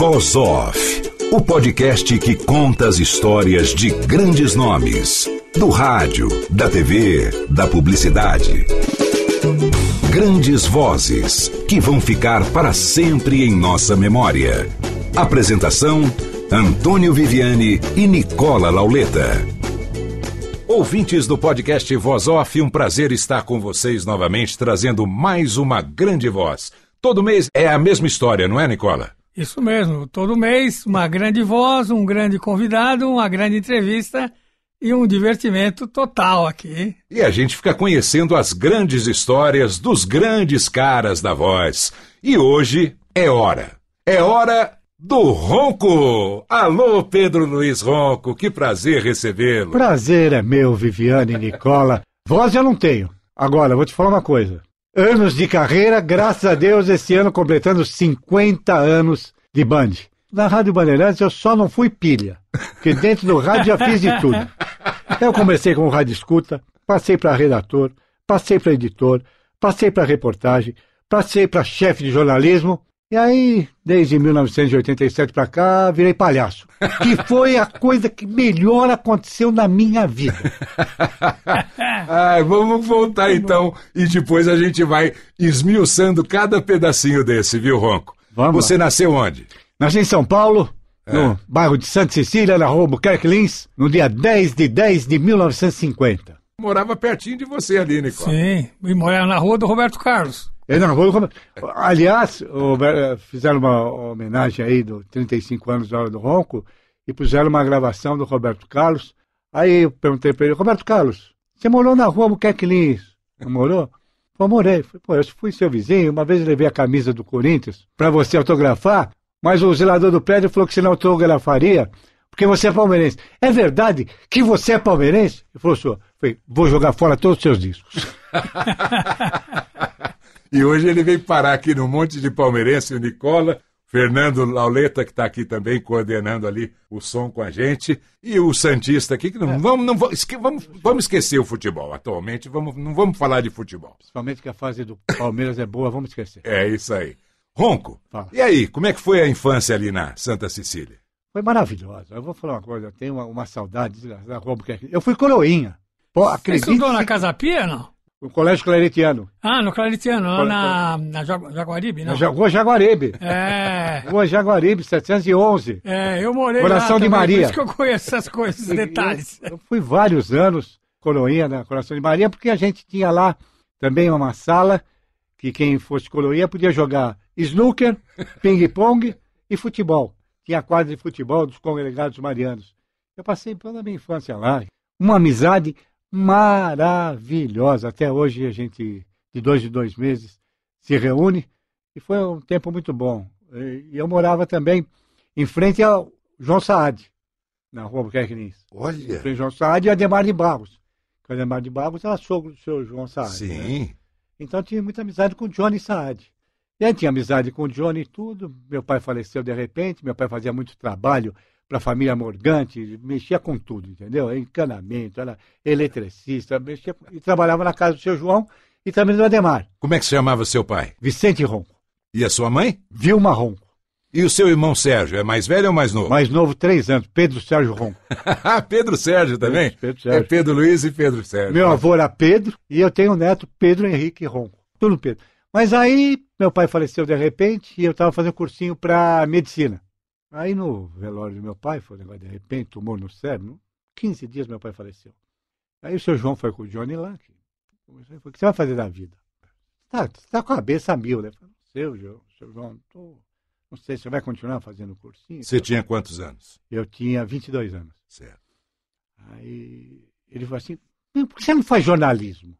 Voz Off, o podcast que conta as histórias de grandes nomes, do rádio, da TV, da publicidade. Grandes vozes que vão ficar para sempre em nossa memória. Apresentação: Antônio Viviane e Nicola Lauleta. Ouvintes do podcast Voz Off, um prazer estar com vocês novamente, trazendo mais uma grande voz. Todo mês é a mesma história, não é, Nicola? Isso mesmo, todo mês uma grande voz, um grande convidado, uma grande entrevista e um divertimento total aqui. E a gente fica conhecendo as grandes histórias dos grandes caras da voz. E hoje é hora. É hora do Ronco. Alô, Pedro Luiz Ronco, que prazer recebê-lo. Prazer é meu, Viviane e Nicola. Voz eu não tenho. Agora, vou te falar uma coisa. Anos de carreira, graças a Deus, esse ano completando 50 anos de Band. Na Rádio Bandeirantes eu só não fui pilha, porque dentro do rádio já fiz de tudo. Eu comecei com o rádio escuta, passei para redator, passei para editor, passei para reportagem, passei para chefe de jornalismo, e aí, desde 1987 para cá, virei palhaço. Que foi a coisa que melhor aconteceu na minha vida. Ai, vamos voltar então e depois a gente vai esmiuçando cada pedacinho desse, viu, Ronco? Vamos Você lá. nasceu onde? Nasci em São Paulo, no bairro de Santa Cecília, na rua Buquerque Lins, no dia 10 de 10 de 1950. Morava pertinho de você ali, Nicola. Sim, e morava na rua do Roberto Carlos. É rua do- Aliás, eh, fizeram uma homenagem aí do 35 anos da Hora do Ronco e puseram uma gravação do Roberto Carlos. Aí eu perguntei para ele, Roberto Carlos, você morou na rua Buquerque Lins? Não morou? Pô, morei. Falei, Pô, eu fui seu vizinho, uma vez levei a camisa do Corinthians para você autografar, mas o zelador do prédio falou que você não autografaria porque você é palmeirense. É verdade que você é palmeirense? Ele falou, senhor, vou jogar fora todos os seus discos. E hoje ele veio parar aqui no Monte de Palmeirense, o Nicola, Fernando Lauleta, que está aqui também coordenando ali o som com a gente, e o Santista aqui, que não, vamos, não, vamos, esque- vamos, vamos esquecer o futebol. Atualmente vamos, não vamos falar de futebol. Principalmente que a fase do Palmeiras é boa, vamos esquecer. É isso aí. Ronco, Fala. e aí, como é que foi a infância ali na Santa Cecília? Foi maravilhosa. Eu vou falar uma coisa, eu tenho uma, uma saudade da rua Albuquerque. Eu fui coroinha. Pô, Você acredite, estudou na Casa Pia, não? No Colégio Claretiano, Ah, no Claritiano, lá na, na Jagu- Jaguaribe, não? na Rua Jaguaribe. É, Rua Jaguaribe, 711. é, eu morei Coração lá de também, Maria. Por isso que eu conheço essas coisas, esses detalhes. Eu, eu fui vários anos coroinha na Coração de Maria, porque a gente tinha lá também uma sala que quem fosse coroinha podia jogar snooker, ping-pong e futebol. Tinha quadra de futebol dos congregados marianos. Eu passei toda a minha infância lá. Uma amizade maravilhosa. Até hoje a gente, de dois em dois meses, se reúne e foi um tempo muito bom. E eu morava também em frente ao João Saad, na rua Buquerque Lins. Olha, Frei João Saad e Ademar de Barros. O Ademar de Barros era sogro do seu João Saad. né? sim. Então tinha muita amizade com o Johnny Saad. E aí tinha amizade com o Johnny e tudo. Meu pai faleceu de repente, meu pai fazia muito trabalho para a família Morgante, mexia com tudo, entendeu? Encanamento, era eletricista, mexia com- e trabalhava na casa do seu João e também do Ademar. Como é que se chamava seu pai? Vicente Ronco, E a sua mãe? Vilma Ronco. E o seu irmão Sérgio, é mais velho ou mais novo? Mais novo, três anos, Pedro Sérgio Ronco. Pedro Sérgio também? Pedro Sérgio. É Pedro Luiz e Pedro Sérgio. Meu avô era Pedro e eu tenho um neto, Pedro Henrique Ronco. Tudo Pedro. Mas aí meu pai faleceu de repente e eu estava fazendo cursinho para medicina. Aí no velório do meu pai, foi um negócio de repente, tumor no cérebro, 15 dias meu pai faleceu. Aí o seu João foi com o Johnny lá. Que, falou, o que você vai fazer da vida? Tá, você tá com a cabeça mil, né? Eu falei, seu, João, seu João, tô, não sei, você vai continuar fazendo cursinho? Você tinha quantos anos? Eu tinha 22 anos. Certo. Aí ele falou assim: "Meu, por que você não faz jornalismo?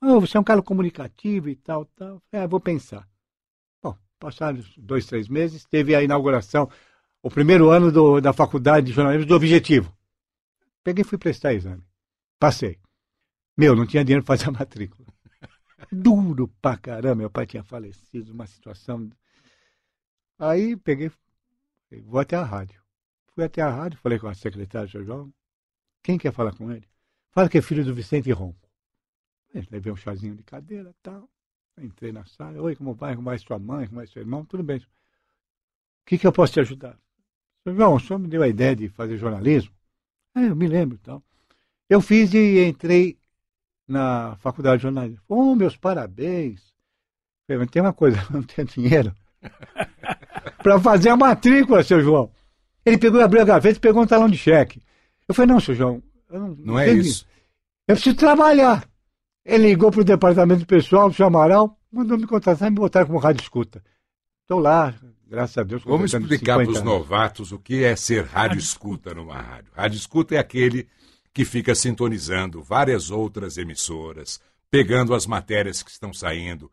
Oh, você é um cara comunicativo e tal, tal. É, vou pensar. Bom, passados dois, três meses, teve a inauguração, o primeiro ano do, da faculdade de jornalismo do Objetivo. Peguei e fui prestar exame. Passei. Meu, não tinha dinheiro para fazer a matrícula. Duro pra caramba, meu pai tinha falecido, uma situação. Aí peguei, vou até a rádio. Fui até a rádio, falei com a secretária, seu João. Quem quer falar com ele? Fala que é filho do Vicente Ronco. Levei um chazinho de cadeira tal. Entrei na sala. Oi, como vai? Como vai sua mãe? Como vai seu irmão? Tudo bem. O que, que eu posso te ajudar? João, o senhor me deu a ideia de fazer jornalismo? É, eu me lembro então. Eu fiz e entrei na faculdade de jornalismo. Oh, meus parabéns. Falei, tem uma coisa, não tenho dinheiro para fazer a matrícula, seu João. Ele pegou, abriu a gaveta e pegou um talão de cheque. Eu falei, não, seu João, não, não, é isso. Eu preciso trabalhar. Ele ligou para o departamento pessoal do Amaral, mandou me contratar e me botar como rádio escuta. Estou lá, graças a Deus. Vamos explicar para os novatos o que é ser rádio escuta numa rádio. Rádio escuta é aquele que fica sintonizando várias outras emissoras, pegando as matérias que estão saindo.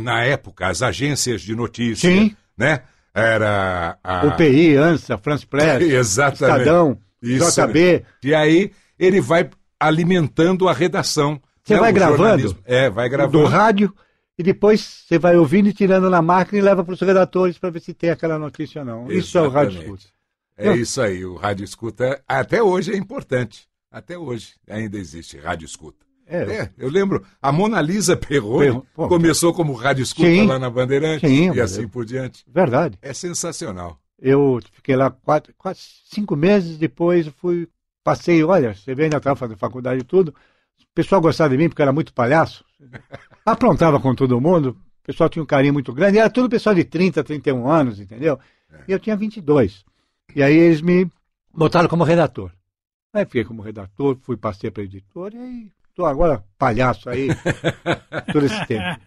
Na época, as agências de notícia, Sim. né? Era a... UPI, ANSA, France Press, Exatamente. Estadão, Isso. JB. E aí ele vai alimentando a redação. Você né? vai o gravando? É, vai gravando. Do rádio e depois você vai ouvindo e tirando na máquina e leva para os redatores para ver se tem aquela notícia ou não. Exatamente. Isso é o rádio escuta. É isso aí, o rádio escuta até hoje é importante. Até hoje ainda existe rádio escuta. É, é eu lembro, a Mona Lisa Perrone Pô, começou como rádio escuta sim, lá na Bandeirante sim, e assim por diante. Verdade. É sensacional. Eu fiquei lá quatro, quatro cinco meses, depois fui, passei, olha, você ainda estava fazendo faculdade e tudo, o pessoal gostava de mim porque era muito palhaço, aprontava com todo mundo, o pessoal tinha um carinho muito grande, era tudo pessoal de 30, 31 anos, entendeu? É. E eu tinha 22. E aí eles me botaram como redator. Aí fiquei como redator, fui, passei para editor e estou agora palhaço aí todo esse tempo.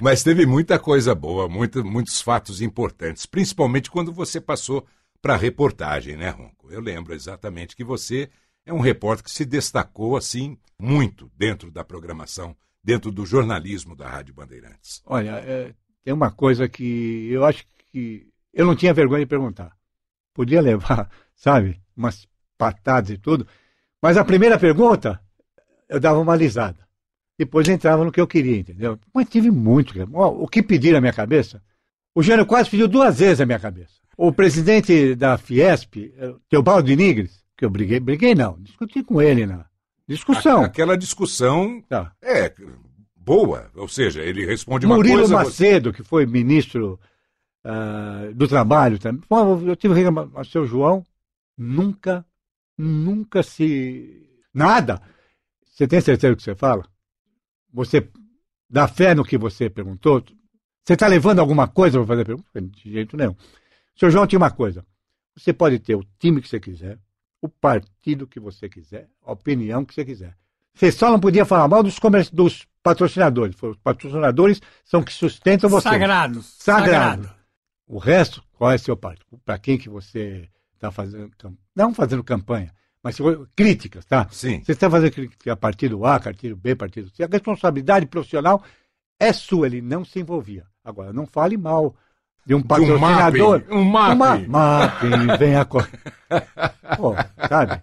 Mas teve muita coisa boa, muito, muitos fatos importantes, principalmente quando você passou para reportagem, né, Ronco? Eu lembro exatamente que você é um repórter que se destacou assim muito dentro da programação, dentro do jornalismo da Rádio Bandeirantes. Olha, é, tem uma coisa que eu acho que eu não tinha vergonha de perguntar. Podia levar, sabe, umas patadas e tudo. Mas a primeira pergunta, eu dava uma alisada. Depois entrava no que eu queria, entendeu? Mas tive muito. O que pediram na minha cabeça? O Gênio quase pediu duas vezes a minha cabeça. O presidente da Fiesp, eh, Teobaldo Nigres, que eu briguei, briguei não, discuti com ele na discussão. Aquela discussão tá. é boa, ou seja, ele responde uma Murilo coisa... Murilo Macedo, que foi ministro uh, do Trabalho também. Eu tive o seu João, nunca nunca se. Nada. Você tem certeza do que você fala? Você dá fé no que você perguntou? Você está levando alguma coisa para fazer pergunta? De jeito nenhum. Senhor João tinha uma coisa. Você pode ter o time que você quiser, o partido que você quiser, a opinião que você quiser. Você só não podia falar mal dos, dos patrocinadores. Os patrocinadores são que sustentam você. Sagrados. Sagrado. Sagrado. O resto, qual é seu partido? Para quem que você está fazendo, não fazendo campanha, mas críticas, tá? Sim. Você está fazendo crítica a partido A, partido B, partido C. A responsabilidade profissional é sua, ele não se envolvia. Agora, não fale mal de um patrocinador. De um mapping. Um mapping, vem a Pô, sabe?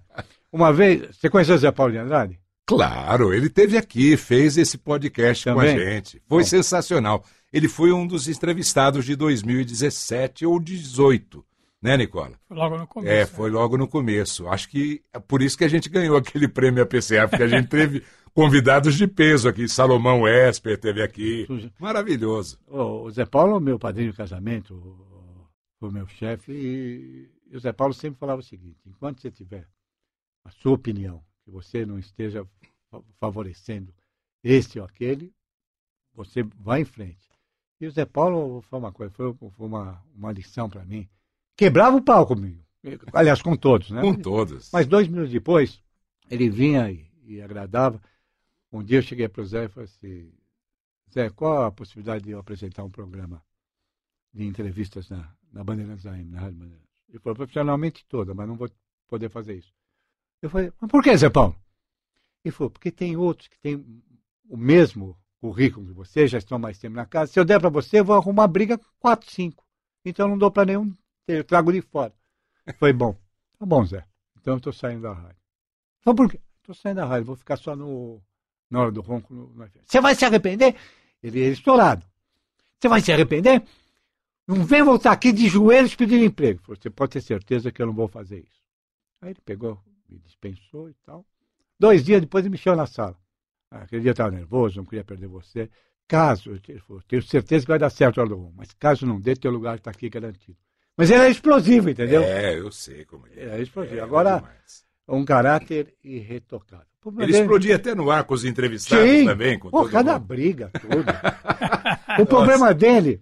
Uma vez, você conheceu o Zé Paulo de Andrade? Claro, ele teve aqui, fez esse podcast Também? com a gente. Foi Bom. sensacional. Ele foi um dos entrevistados de 2017 ou 2018 né, Nicola? Foi logo no começo. É, foi logo no começo. Acho que é por isso que a gente ganhou aquele prêmio APCA, porque a gente teve convidados de peso aqui. Salomão Esper teve aqui. Maravilhoso. O Zé Paulo, meu padrinho de casamento, foi meu chefe, e o Zé Paulo sempre falava o seguinte: enquanto você tiver a sua opinião, que você não esteja favorecendo este ou aquele, você vai em frente. E o Zé Paulo foi uma coisa, foi, uma, uma lição para mim quebrava o pau comigo. Aliás, com todos, né? Com todos. Mas dois minutos depois, ele vinha e, e agradava. Um dia eu cheguei para o Zé e falei assim: Zé, qual a possibilidade de eu apresentar um programa de entrevistas na, na Bandeirantes AM, na Rádio Bandeirantes? Ele falou: profissionalmente toda, mas não vou poder fazer isso. Eu falei: mas por que, Zé Paulo? Ele falou: porque tem outros que têm o mesmo currículo de vocês, já estão mais tempo na casa. Se eu der para você, eu vou arrumar briga com quatro, cinco. Então eu não dou para nenhum, eu trago de fora. Foi bom. Tá bom, Zé. Então eu estou saindo da rádio. Então por quê? Estou saindo da rádio, vou ficar só no, na hora do ronco. Você vai se arrepender? Ele é estourado. Você vai se arrepender? Não vem voltar aqui de joelhos pedir emprego. Você pode ter certeza que eu não vou fazer isso. Aí ele pegou, me dispensou e tal. Dois dias depois ele me chamou na sala. Ah, aquele dia eu estava nervoso, não queria perder você. Caso, ele falou, tenho certeza que vai dar certo a hora do rumo, mas caso não dê, teu lugar está aqui garantido. Mas ele é explosivo, entendeu? É, eu sei como é. É explosivo. É, Agora, é um caráter irretocável. Ele dele... explodia até no ar com os entrevistados Sim. também. Com Pô, cada mundo. briga, tudo. o problema dele,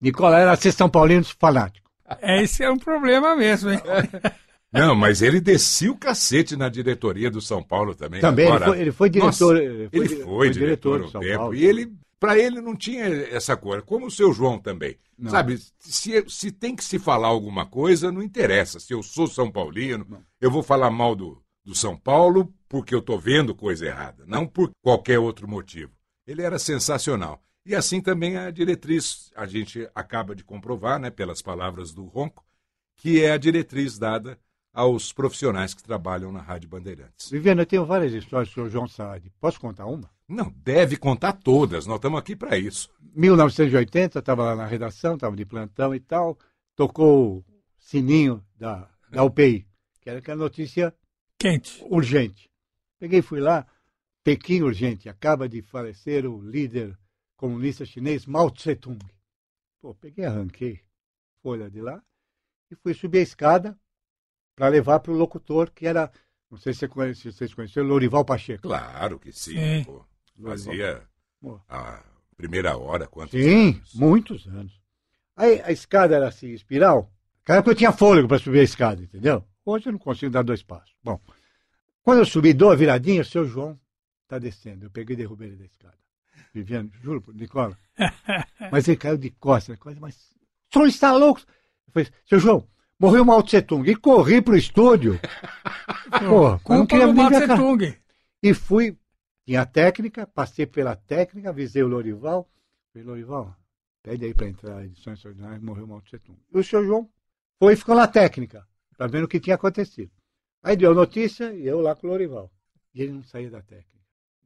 Nicola, era ser São Paulino fanático. É, esse é um problema mesmo, hein? Não, mas ele descia o cacete na diretoria do São Paulo também. Também, Agora, ele, foi, ele foi diretor. Nossa, ele foi, ele foi, foi diretor, diretor um tempo. Paulo. E ele, para ele, não tinha essa coisa, como o seu João também. Não. Sabe, se, se tem que se falar alguma coisa, não interessa. Se eu sou São Paulino, não. eu vou falar mal do, do São Paulo porque eu estou vendo coisa errada, não por qualquer outro motivo. Ele era sensacional. E assim também a diretriz, a gente acaba de comprovar, né, pelas palavras do Ronco, que é a diretriz dada aos profissionais que trabalham na Rádio Bandeirantes. Viviana, eu tenho várias histórias sobre o João Saad. Posso contar uma? Não, deve contar todas. Nós estamos aqui para isso. 1980, estava lá na redação, estava de plantão e tal. Tocou o sininho da, da UPI, que era aquela notícia quente, urgente. Peguei e fui lá. Pequim urgente. Acaba de falecer o líder comunista chinês Mao Tse-tung. Pô, peguei, arranquei folha de lá e fui subir a escada para levar para o locutor, que era, não sei se, você conhece, se vocês conheceram, Lorival Pacheco. Claro que sim. Pô, fazia a primeira hora, quantos sim, anos? muitos anos. Aí a escada era assim, espiral. Naquela época eu tinha fôlego para subir a escada, entendeu? Hoje eu não consigo dar dois passos. Bom, quando eu subi, dou a viradinha, o seu João está descendo. Eu peguei e derrubei ele da escada. Viviane, juro, Nicola. Mas ele caiu de costas, coisa, mas o senhor está louco? Eu falei, seu João, Morreu Mao Tse Tung. E corri pro estúdio. Pô, não queria do Mao Tse Tung. E fui, tinha técnica, passei pela técnica, avisei o Lorival. Falei, Lorival, pede aí para entrar edições extraordinárias, morreu Mao Tse Tung. E o senhor João foi e ficou na técnica, para ver o que tinha acontecido. Aí deu notícia e eu lá com o Lorival. E ele não saía da técnica.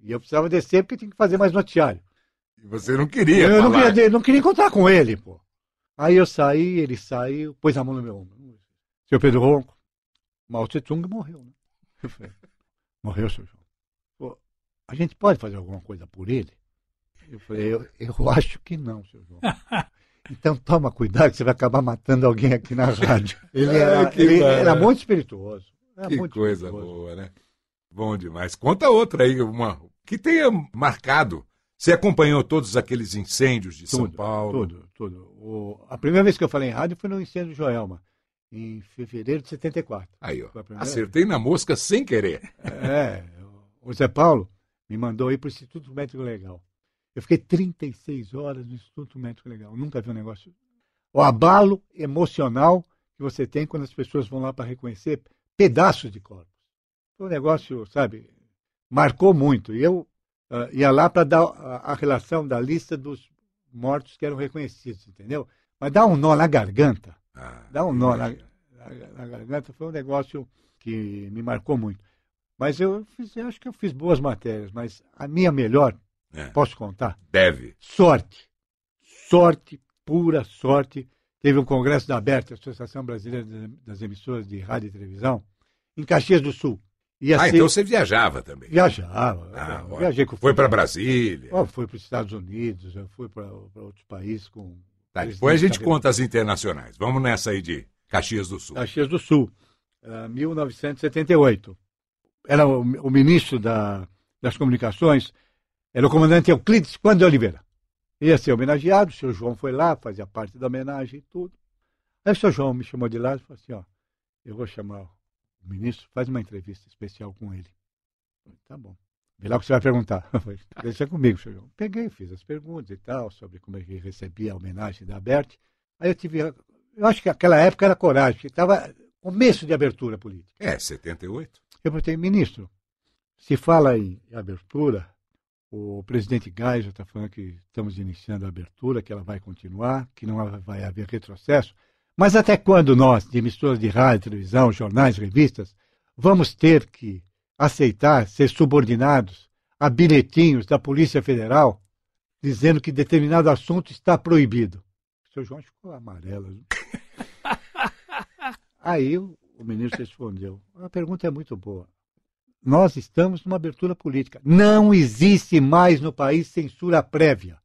E eu precisava descer porque tinha que fazer mais noticiário. E você não queria, Eu não queria, não queria encontrar com ele, pô. Aí eu saí, ele saiu, pôs a mão no meu ombro. Seu Pedro Ronco, Mao Tse Tung morreu, né? Eu falei, morreu, seu João. Pô, a gente pode fazer alguma coisa por ele? Eu falei, eu, eu acho que não, seu João. Então toma cuidado que você vai acabar matando alguém aqui na rádio. Ele era, é, ele era muito espirituoso. Era que coisa espirituoso. boa, né? Bom demais. Conta outra aí, uma que tenha marcado. Você acompanhou todos aqueles incêndios de tudo, São Paulo? Tudo, tudo. O, a primeira vez que eu falei em rádio foi no incêndio de Joelma em fevereiro de 74. Aí, ó. Acertei na mosca sem querer. É, o Zé Paulo me mandou ir para o Instituto Médico Legal. Eu fiquei 36 horas no Instituto Médico Legal. nunca vi um negócio. O abalo emocional que você tem quando as pessoas vão lá para reconhecer pedaços de corpos. Foi um negócio, sabe, marcou muito. E eu uh, ia lá para dar a, a relação da lista dos mortos que eram reconhecidos, entendeu? Mas dá um nó na garganta ah, Dá um nó na, na, na, garganta. Foi um negócio que me marcou muito. Mas eu, fiz, eu acho que eu fiz boas matérias, mas a minha melhor, é. posso contar? Deve. Sorte. Sorte, pura sorte. Teve um congresso da Aberta, Associação Brasileira das Emissoras de Rádio e Televisão, em Caxias do Sul. Ia ah, ser... então você viajava também? Viajava. Ah, viajei com Foi para Brasília? Oh, fui para os Estados Unidos, eu fui para outros países com Tá, depois a gente conta as internacionais. Vamos nessa aí de Caxias do Sul. Caxias do Sul, uh, 1978. Era o, o ministro da, das comunicações, era o comandante Euclides Quando de Oliveira. Ia ser homenageado, o senhor João foi lá, fazia parte da homenagem e tudo. Aí o senhor João me chamou de lado e falou assim, ó, eu vou chamar o ministro, faz uma entrevista especial com ele. Falei, tá bom. Vê lá o que você vai perguntar. Deixa comigo, senhor. Peguei, fiz as perguntas e tal, sobre como é que recebia a homenagem da Bert. Aí eu tive. Eu acho que aquela época era coragem, porque estava começo de abertura política. É, 78. Eu perguntei, ministro, se fala em abertura, O presidente Geisel está falando que estamos iniciando a abertura, que ela vai continuar, que não vai haver retrocesso. Mas até quando nós, de emissoras de rádio, televisão, jornais, revistas, vamos ter que aceitar ser subordinados a bilhetinhos da Polícia Federal dizendo que determinado assunto está proibido? O seu João ficou amarelo. Aí o ministro respondeu: a pergunta é muito boa. Nós estamos numa abertura política. Não existe mais no país censura prévia.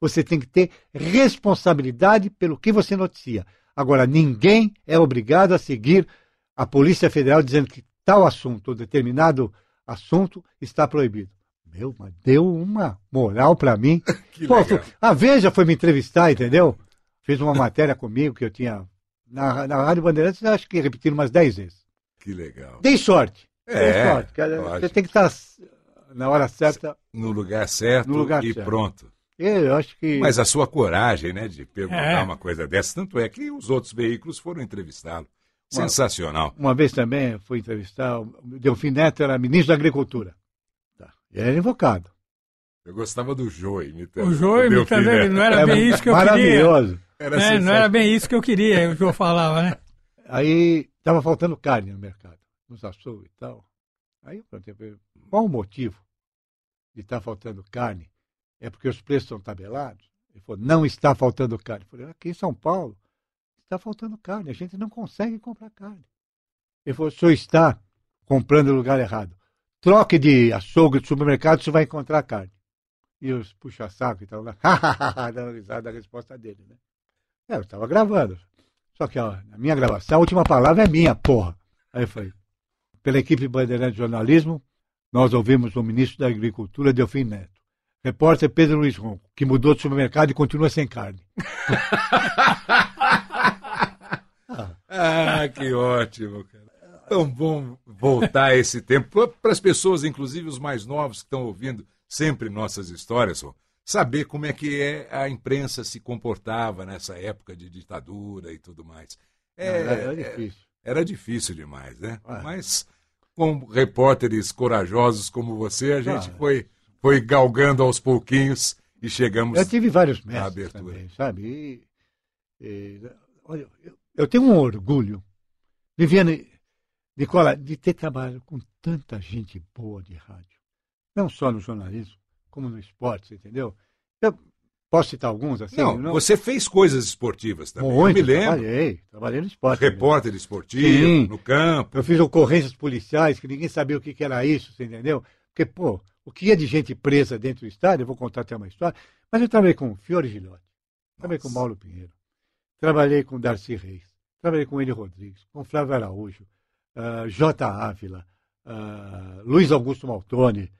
Você tem que ter responsabilidade pelo que você noticia. Agora, ninguém é obrigado a seguir a Polícia Federal dizendo que tal assunto ou determinado assunto está proibido. Meu, mas deu uma moral para mim. Pô, a Veja foi me entrevistar, entendeu? Fez uma matéria comigo que eu tinha. Na, na Rádio Bandeirantes, acho que repetiram umas 10 vezes. Que legal. Dei sorte. É, sorte. Você tem que estar na hora certa. No lugar certo no lugar e certo. pronto. Eu acho que. Mas a sua coragem, né, de perguntar é. uma coisa dessa, tanto é que os outros veículos foram entrevistá-lo. Sensacional. Uma, uma vez também fui entrevistar, o Delfim Neto era ministro da Agricultura. Tá. Ele era invocado. Eu gostava do Jô imitando. O Jô imitando ele, não era é, bem isso que eu maravilhoso. queria. Maravilhoso. É, não era bem isso que eu queria, o Jô falava, né? Aí estava faltando carne no mercado, nos açougues e tal. Aí eu perguntei qual o motivo de estar tá faltando carne? É porque os preços estão tabelados? Ele falou, não está faltando carne. Eu falei, aqui em São Paulo está faltando carne, a gente não consegue comprar carne. Ele falou, o senhor está comprando no lugar errado. Troque de açougue de supermercado, você vai encontrar carne. E os puxa-saco e tal, lá, dando risada da resposta dele, né? É, eu estava gravando. Só que ó, a minha gravação, a última palavra é minha, porra. Aí falei, pela equipe Bandeirante de Jornalismo, nós ouvimos o ministro da Agricultura, Delfim Neto. Repórter Pedro Luiz Ronco, que mudou de supermercado e continua sem carne. ah, que ótimo, cara. Tão bom voltar a esse tempo. Para as pessoas, inclusive os mais novos que estão ouvindo sempre nossas histórias, saber como é que é a imprensa se comportava nessa época de ditadura e tudo mais. É, era, era, é, difícil. Era difícil demais, né? Ah. Mas com repórteres corajosos como você, a gente ah. foi, foi galgando aos pouquinhos e chegamos. Eu tive vários mestres também, sabe? E, e, olha, eu, eu, tenho um orgulho, Viviane, Nicola, de ter trabalhado com tanta gente boa de rádio. Não só no jornalismo, como no esporte, entendeu? Eu posso citar alguns assim? Não, não... você fez coisas esportivas também. Muito, eu me lembro. Trabalhei, trabalhei no esporte. Repórter também. esportivo, Sim. no campo. Eu fiz ocorrências policiais, que ninguém sabia o que, que era isso, entendeu? Porque, pô, o que ia de gente presa dentro do estádio, eu vou contar até uma história, mas eu trabalhei com Fiore Gilhote, trabalhei com Paulo Pinheiro, trabalhei com Darcy Reis, trabalhei com Eli Rodrigues, com Flávio Araújo, uh, J. Ávila, uh, Luiz Augusto Maltoni,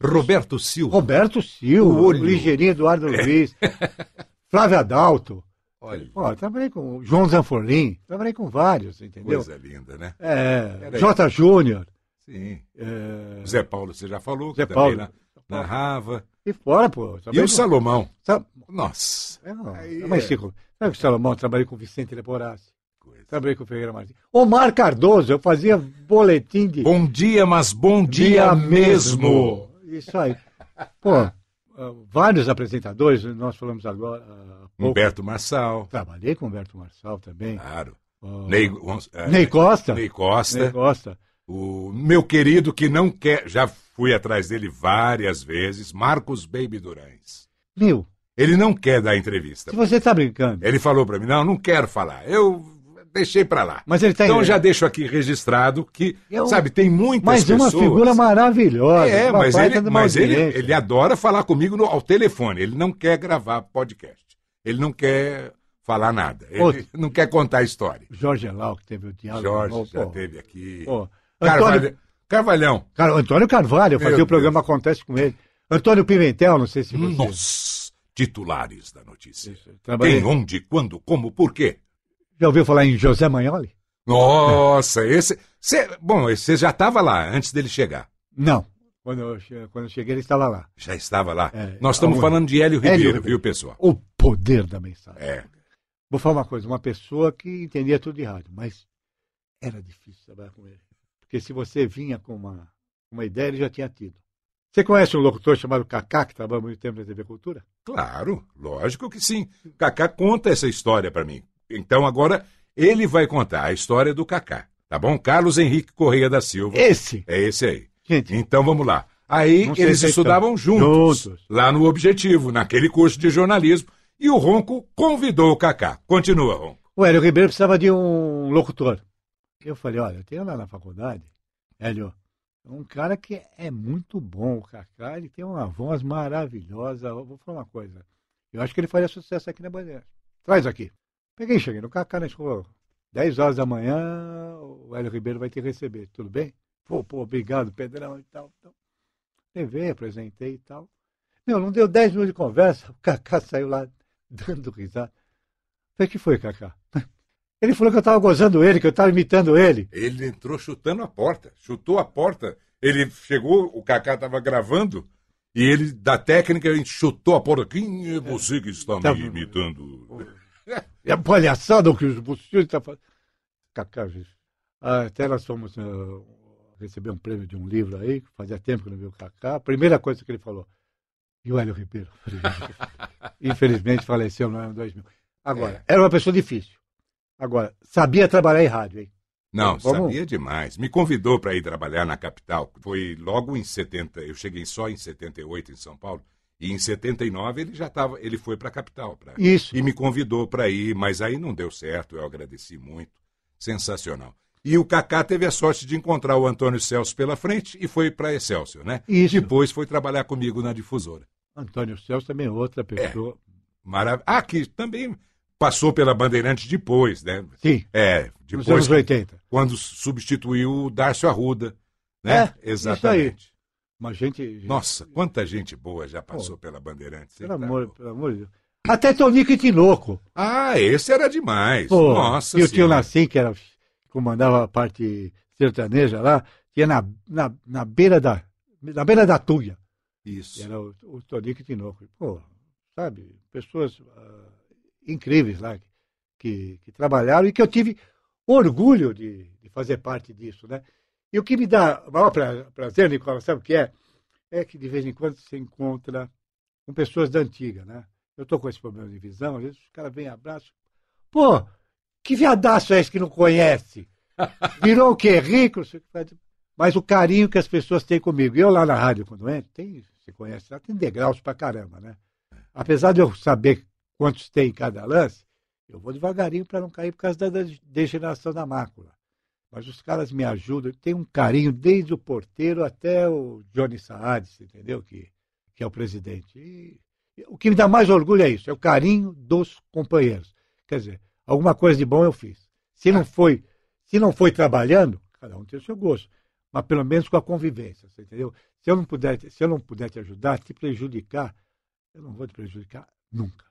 Roberto Silva. Roberto Silva, Ligeirinho Eduardo é. Luiz, Flávio Adalto. Olha. Ó, trabalhei com João Zanforlim, trabalhei com vários, entendeu? Coisa linda, né? É, J. Júnior. Sim. É... Zé Paulo, você já falou, Zé que Paulo. também na, narrava. E fora, pô. E o. Salomão? Sa... Nossa. É, não, Aí, é mais ciclo. Sabe que o Salomão trabalhei com Vicente Leporassi. Trabalhei com o Ferreira Martins. Omar Cardoso, eu fazia boletim de. Bom dia, mas bom dia, dia mesmo. mesmo. Isso aí. Pô, uh, vários apresentadores, nós falamos agora. Uh, Humberto Marçal. Trabalhei com Humberto Marçal também. Claro. Uh, Ney, Ney Costa. Ney Costa. Ney Costa. O meu querido que não quer, já fui atrás dele várias vezes, Marcos Baby Durães. Meu. Ele não quer dar entrevista. Se você está brincando. Ele falou para mim: não, não quero falar. Eu deixei para lá. Mas ele tá então já deixo aqui registrado que, eu... sabe, tem muitas mas pessoas... Mas uma figura maravilhosa. É, mas, ele, mas ele, ele adora falar comigo no, ao telefone. Ele não quer gravar podcast. Ele não quer falar nada. Ele Outro. não quer contar a história. Jorge Elau, que teve o diálogo. Jorge já pô. teve aqui. Pô. Antônio... Carvalhão. Car... Antônio Carvalho, eu fazia Meu o programa Deus. Acontece com ele. Antônio Pimentel, não sei se você... Nossa, titulares da notícia. Isso, trabalhei... Quem, onde, quando, como, por quê? Já ouviu falar em José Manholi? Nossa, esse. Cê, bom, você já estava lá antes dele chegar. Não. Quando eu, quando eu cheguei, ele estava lá. Já estava lá. É, Nós estamos falando de Hélio Ribeiro, Hélio viu, pessoal? O poder da mensagem. É. Vou falar uma coisa: uma pessoa que entendia tudo de rádio, mas era difícil trabalhar com ele. Porque se você vinha com uma, uma ideia, ele já tinha tido. Você conhece um locutor chamado Cacá, que trabalha muito tempo na TV Cultura? Claro, lógico que sim. Cacá conta essa história para mim. Então agora ele vai contar a história do Cacá. Tá bom? Carlos Henrique Correia da Silva. Esse? É esse aí. Gente, então vamos lá. Aí eles estudavam juntos, juntos, lá no Objetivo, naquele curso de jornalismo, e o Ronco convidou o Cacá. Continua, Ronco. O Hélio Ribeiro precisava de um locutor. Eu falei, olha, eu tenho lá na faculdade, Hélio, um cara que é muito bom, o Kaká, ele tem uma voz maravilhosa. Eu vou falar uma coisa. Eu acho que ele faria sucesso aqui na Bandeira. Traz aqui. Peguei, cheguei no Kaká na escola. 10 horas da manhã, o Hélio Ribeiro vai te receber. Tudo bem? Pô, pô, obrigado, Pedrão e tal. tal. Levei, apresentei e tal. Meu, não deu 10 minutos de conversa, o Kaká saiu lá dando risada. O que foi, Kaká? Ele falou que eu estava gozando ele, que eu estava imitando ele. Ele entrou chutando a porta, chutou a porta. Ele chegou, o Kaká estava gravando, e ele, da técnica, ele chutou a porta. Quem é você que está tá... me imitando? É a palhaçada que os senhores estão fazendo. Kaká, até nós fomos uh, receber um prêmio de um livro aí, que fazia tempo que não viu o Kaká. A primeira coisa que ele falou, e o Hélio Ribeiro? Infelizmente faleceu no ano 2000. Agora, é. era uma pessoa difícil. Agora, sabia trabalhar em rádio, hein? Não, Vamos... sabia demais. Me convidou para ir trabalhar na capital. Foi logo em 70, eu cheguei só em 78 em São Paulo. E em 79 ele já estava, ele foi para a capital. Pra... Isso. E me convidou para ir, mas aí não deu certo, eu agradeci muito. Sensacional. E o Kaká teve a sorte de encontrar o Antônio Celso pela frente e foi para Excelsior, né? Isso. Depois foi trabalhar comigo na difusora. Antônio Celso também é outra pessoa. É. Marav... Ah, que também passou pela Bandeirantes depois, né? Sim. É, depois. Nos anos 80. Quando substituiu o Darcio Arruda, né? É, Exatamente. Uma gente. Nossa, quanta gente boa já passou Pô, pela Bandeirantes. Pelo amor, pelo amor de Deus. Até Tonico Tinoco. Ah, esse era demais. Pô, Nossa E o tio Nassim, que era, comandava a parte sertaneja lá, tinha na, na, na beira da. Na beira da Tuia. Isso. Era o, o Tonico Tinoco. Pô, sabe? Pessoas. Uh, incríveis lá que, que trabalharam e que eu tive orgulho de, de, fazer parte disso, né? E o que me dá maior prazer, Nicola, sabe o que é? É que de vez em quando você encontra com pessoas da antiga, né? Eu estou com esse problema de visão, às vezes os caras vêm abraço. Pô, que viadaço é esse que não conhece? Virou o quê? Rico? Mas o carinho que as pessoas têm comigo. Eu lá na rádio, quando entro, tem, você conhece lá, tem degraus pra caramba, né? Apesar de eu saber quantos tem em cada lance, eu vou devagarinho para não cair por causa da degeneração da mácula. Mas os caras me ajudam, tem um carinho desde o porteiro até o Johnny Saades, entendeu? Que, que é o presidente. E, o que me dá mais orgulho é isso, é o carinho dos companheiros. Quer dizer, alguma coisa de bom eu fiz. Se não foi, se não foi trabalhando, cada um tem o seu gosto, mas pelo menos com a convivência, entendeu? Se eu não puder, se eu não puder te ajudar, te prejudicar, eu não vou te prejudicar nunca.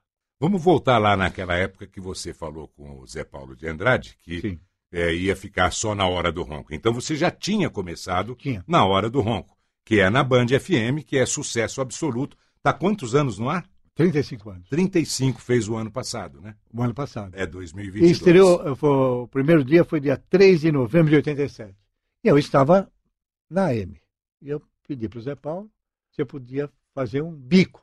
Vamos voltar lá naquela época que você falou com o Zé Paulo de Andrade, que é, ia ficar só na hora do ronco. Então você já tinha começado tinha. na hora do ronco, que é na Band FM, que é sucesso absoluto. Está quantos anos no ar? 35 anos. 35 fez o ano passado, né? O ano passado. É 2022. E estreou, foi, o primeiro dia foi dia 3 de novembro de 87. E eu estava na M. E eu pedi para o Zé Paulo se eu podia fazer um bico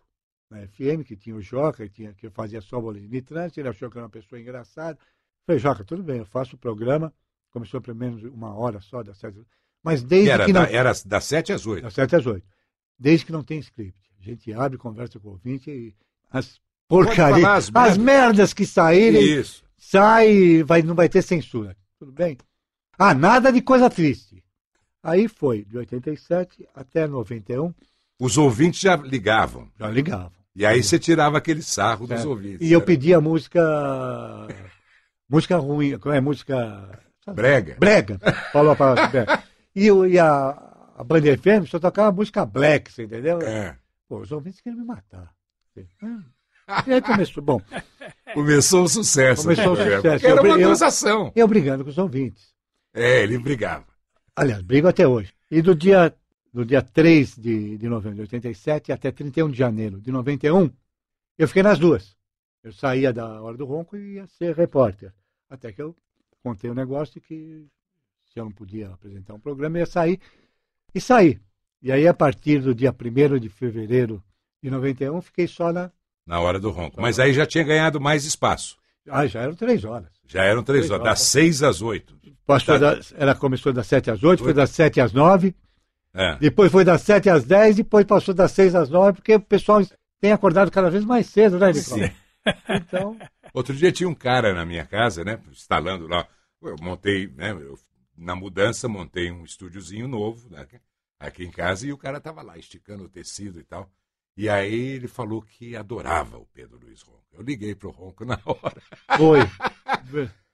na FM, que tinha o Joca, que, tinha, que fazia só boletim de trânsito, ele achou que era uma pessoa engraçada. Falei, Joca, tudo bem, eu faço o programa, começou pelo menos uma hora só, das sete Mas desde era que não... Da, era das sete às oito. Das sete às oito. Desde que não tem script. A gente abre, conversa com o ouvinte e as porcarias, as, as merdas que saírem, Isso. sai, vai, não vai ter censura. Tudo bem? Ah, nada de coisa triste. Aí foi, de 87 até 91. Os ouvintes já ligavam. Já ligavam. E aí você tirava aquele sarro dos ouvintes. E eu pedia música. música ruim, como é? Música. Brega. Brega. Falou a palavra brega. E, eu, e a, a Band FM só tocava música black, você entendeu? É. Pô, os ouvintes queriam me matar. E aí começou, bom. Começou o sucesso. Começou o sucesso. Era uma acusação. Eu, eu brigando com os ouvintes. É, ele brigava. Aliás, brigo até hoje. E do dia do dia 3 de, de novembro de 87 até 31 de janeiro de 91, eu fiquei nas duas. Eu saía da hora do ronco e ia ser repórter. Até que eu contei o um negócio que se eu não podia apresentar um programa, eu ia sair. E saí. E aí, a partir do dia 1 de fevereiro de 91, fiquei só na. Na hora do ronco. Mas aí já tinha ganhado mais espaço. Ah, já eram três horas. Já eram três, três horas, horas, das seis às oito. Da... da... ela começou das sete às oito, foi das sete às nove. É. Depois foi das sete às dez, depois passou das seis às nove, porque o pessoal tem acordado cada vez mais cedo, né, Nicolau? Sim. Então. Outro dia tinha um cara na minha casa, né? Instalando lá. Eu montei, né? Eu, na mudança, montei um estúdiozinho novo, né? Aqui em casa, e o cara tava lá esticando o tecido e tal. E aí ele falou que adorava o Pedro Luiz Ronco. Eu liguei pro Ronco na hora. Oi.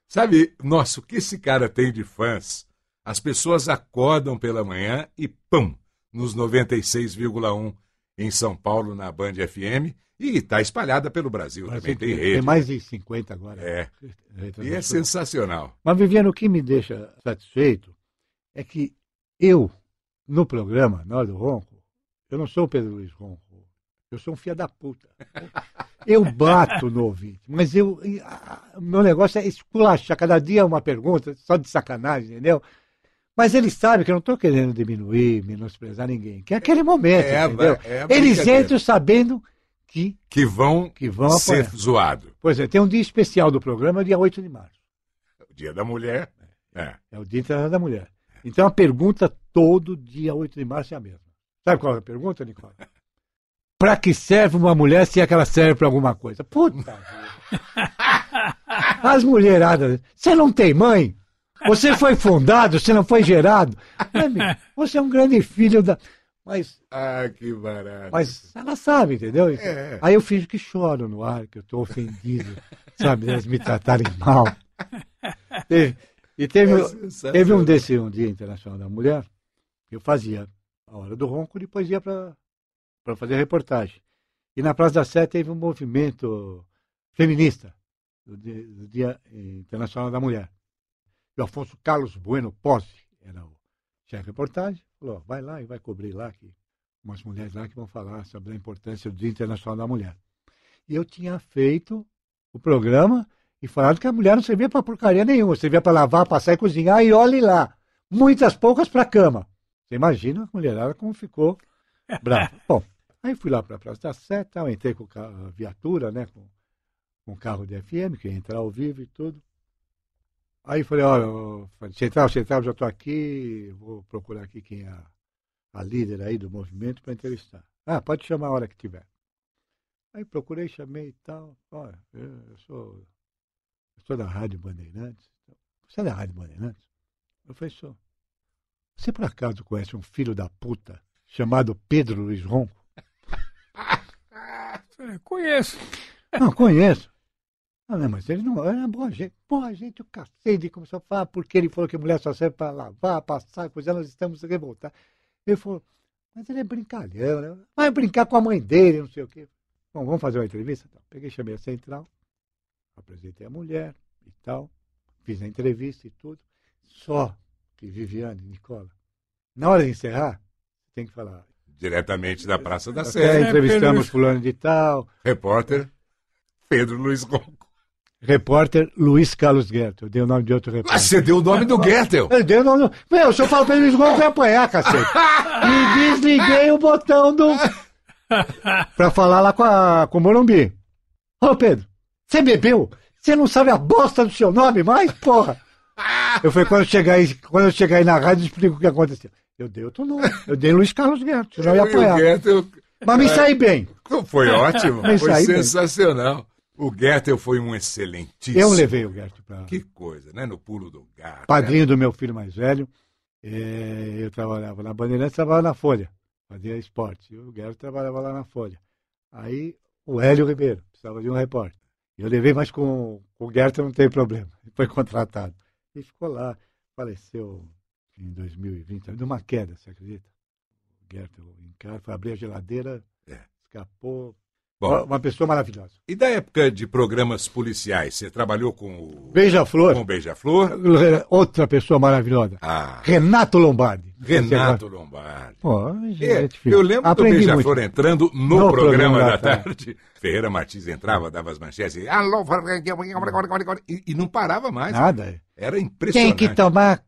Sabe, nossa, o que esse cara tem de fãs? As pessoas acordam pela manhã e pum, nos 96,1 em São Paulo, na Band FM, e está espalhada pelo Brasil. Mas também tem, tem rede. Tem mais de 50 agora. É. E é sensacional. Mas, Viviane, o que me deixa satisfeito é que eu, no programa, na hora do Ronco, eu não sou o Pedro Luiz Ronco. Eu sou um filho da puta. Eu bato no ouvinte, mas eu. O meu negócio é esculachar. Cada dia uma pergunta, só de sacanagem, entendeu? Mas eles sabem que eu não estou querendo diminuir, menosprezar ninguém. Que é aquele momento, é, entendeu? É eles entram sabendo que, que vão, que vão ser zoados. Pois é, tem um dia especial do programa, dia 8 de março. O dia da mulher. É, é o dia internacional da mulher. Então a pergunta todo dia 8 de março é a mesma. Sabe qual é a pergunta, Nicola? Para que serve uma mulher se é que ela serve para alguma coisa? Puta! As mulheradas. Você não tem mãe? Você foi fundado, você não foi gerado? Você é um grande filho da. Mas. Ah, que barato. Mas ela sabe, entendeu? É. Aí eu fingo que choro no ar, que eu estou ofendido, sabe? Eles me tratarem mal. Teve, e teve, é teve um desse um Dia Internacional da Mulher, eu fazia a hora do ronco, depois ia para fazer reportagem. E na Praça da Sé teve um movimento feminista do Dia, do Dia Internacional da Mulher. E o Afonso Carlos Bueno Posse era o chefe de reportagem, falou, vai lá e vai cobrir lá que umas mulheres lá que vão falar sobre a importância do Dia Internacional da Mulher. E eu tinha feito o programa e falado que a mulher não servia para porcaria nenhuma, servia para lavar, passar e cozinhar e olhe lá. Muitas poucas para a cama. Você imagina a mulherada como ficou brava. Bom, Aí fui lá para a Praça da Sé, tal, entrei com a viatura, né, com, com o carro de FM, que ia entrar ao vivo e tudo. Aí falei, olha, Central, Central, já estou aqui, vou procurar aqui quem é a, a líder aí do movimento para entrevistar. Ah, pode chamar a hora que tiver. Aí procurei, chamei e tal. Olha, eu sou, eu sou da Rádio Bandeirantes. Você é da Rádio Bandeirantes? Eu falei, sou. Você por acaso conhece um filho da puta chamado Pedro Luiz Ronco? Conheço. Não, conheço. Ah, não, mas ele não era boa gente. Boa gente, o cacete começou a falar porque ele falou que a mulher só serve para lavar, passar, coisa, nós estamos revoltados. Ele falou, mas ele é brincalhão, né? Vai brincar com a mãe dele, não sei o quê. Bom, vamos fazer uma entrevista? Então, peguei, chamei a central, apresentei a mulher e tal, fiz a entrevista e tudo. Só que Viviane, Nicola, na hora de encerrar, tem que falar, diretamente da Praça da Sé. É, entrevistamos fulano de tal. Repórter Pedro Luiz Ronco. Repórter Luiz Carlos Guerto. Eu dei o nome de outro repórter. Mas você deu o nome do Guertel. Eu dei o nome do... Meu, se eu falo Pedro Luiz Ronco, vai apanhar, cacete. e desliguei o botão do... pra falar lá com, a, com o Morumbi. Ô, Pedro, você bebeu? Você não sabe a bosta do seu nome mais? Porra! Eu falei, quando eu chegar aí, quando eu chegar aí na rádio, eu explico o que aconteceu. Eu dei outro nome. Eu dei Luiz Carlos senão eu ia apoiar. Eu... Mas me saí bem. Foi ótimo. foi sensacional. Bem. O Gertel foi um excelentíssimo. Eu levei o Gertel para. Que coisa, né? No pulo do gato. Padrinho né? do meu filho mais velho. É, eu trabalhava na Bandeirantes, trabalhava na Folha. Fazia esporte. E o Gertel trabalhava lá na Folha. Aí o Hélio Ribeiro precisava de um repórter. Eu levei, mas com, com o Gertel não tem problema. Ele foi contratado. E ficou lá. Faleceu em 2020, de uma queda, você acredita? O Gertel em casa, foi abrir a geladeira, é. escapou. Bom, uma pessoa maravilhosa. E da época de programas policiais, você trabalhou com o Beija-Flor? Com o Beija-Flor? Outra pessoa maravilhosa. Ah. Renato Lombardi. Renato Lombardi. Pô, gente, é, eu lembro Aprendi do Beija-Flor entrando no, no programa, programa, da, tarde. tarde. Ferreira Martins entrava, dava as manchetes, e, e não parava mais. Nada. Era impressionante. Tem que tomar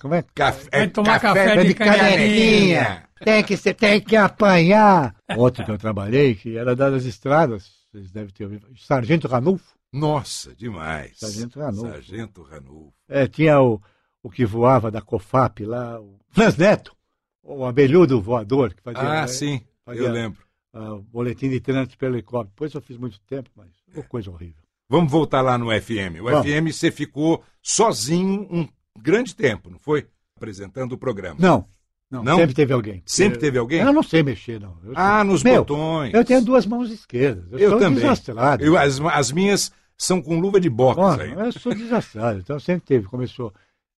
como é? Café, vai tomar café, café de, de canequinha. Tem que, você tem que apanhar. Outro que eu trabalhei, que era das estradas, vocês devem ter ouvido, Sargento Ranulfo. Nossa, demais. Sargento Ranulfo. Sargento Ranulfo. É, tinha o, o que voava da COFAP lá, o Flans Neto, o abelhudo voador. Que fazia, ah, né? sim, fazia, eu lembro. Uh, boletim de trânsito pelo helicóptero. Depois eu fiz muito tempo, mas é. coisa horrível. Vamos voltar lá no FM. O Vamos. FM você ficou sozinho um grande tempo, não foi? Apresentando o programa. Não. Não, não? sempre teve alguém. Sempre teve alguém? Eu não sei mexer, não. Eu ah, sei. nos Meu, botões. Eu tenho duas mãos esquerdas. Eu, eu sou também. desastrado. Eu, as, as minhas são com luva de boxe aí. Eu sou desastrado, então sempre teve. Começou